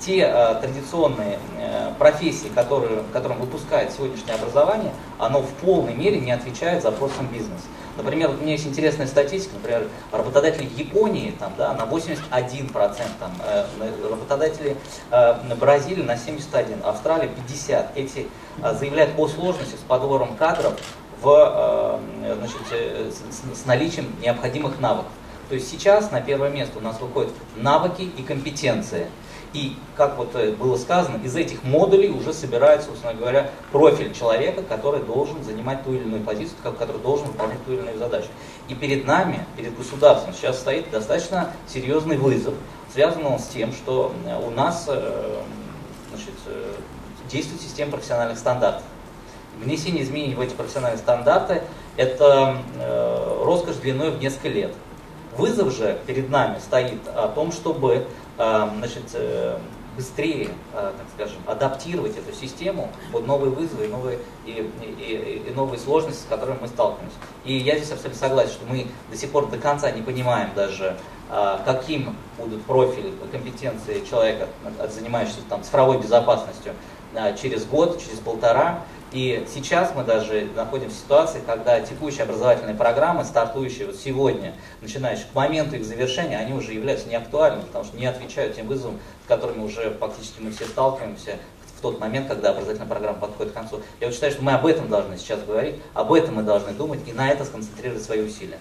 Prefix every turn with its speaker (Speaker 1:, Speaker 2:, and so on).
Speaker 1: те э, традиционные э, профессии, которые, которым выпускает сегодняшнее образование, оно в полной мере не отвечает запросам бизнеса. Например, вот у меня есть интересная статистика, например, работодатели Японии там, да, на 81%, там, э, работодатели э, Бразилии на 71%, Австралия 50%. Эти э, заявляют о сложности с подбором кадров в, э, значит, э, с, с наличием необходимых навыков. То есть сейчас на первое место у нас выходят навыки и компетенции. И, как вот э, было сказано, из этих модулей уже собирается, собственно говоря, профиль человека, который должен занимать ту или иную позицию, который должен выполнять ту или иную задачу. И перед нами, перед государством сейчас стоит достаточно серьезный вызов, связанный с тем, что у нас значит, действует система профессиональных стандартов. Внесение изменений в эти профессиональные стандарты – это э, роскошь длиной в несколько лет. Вызов же перед нами стоит о том, чтобы э, значит, э, быстрее, э, так скажем, адаптировать эту систему под новые вызовы и новые, и, и, и новые сложности, с которыми мы сталкиваемся. И я здесь абсолютно согласен, что мы до сих пор до конца не понимаем даже, каким будут профили компетенции человека, занимающегося там, цифровой безопасностью, через год, через полтора. И сейчас мы даже находимся в ситуации, когда текущие образовательные программы, стартующие вот сегодня, начинающие к моменту их завершения, они уже являются неактуальными, потому что не отвечают тем вызовам, с которыми уже фактически мы все сталкиваемся в тот момент, когда образовательная программа подходит к концу. Я вот считаю, что мы об этом должны сейчас говорить, об этом мы должны думать и на это сконцентрировать свои усилия.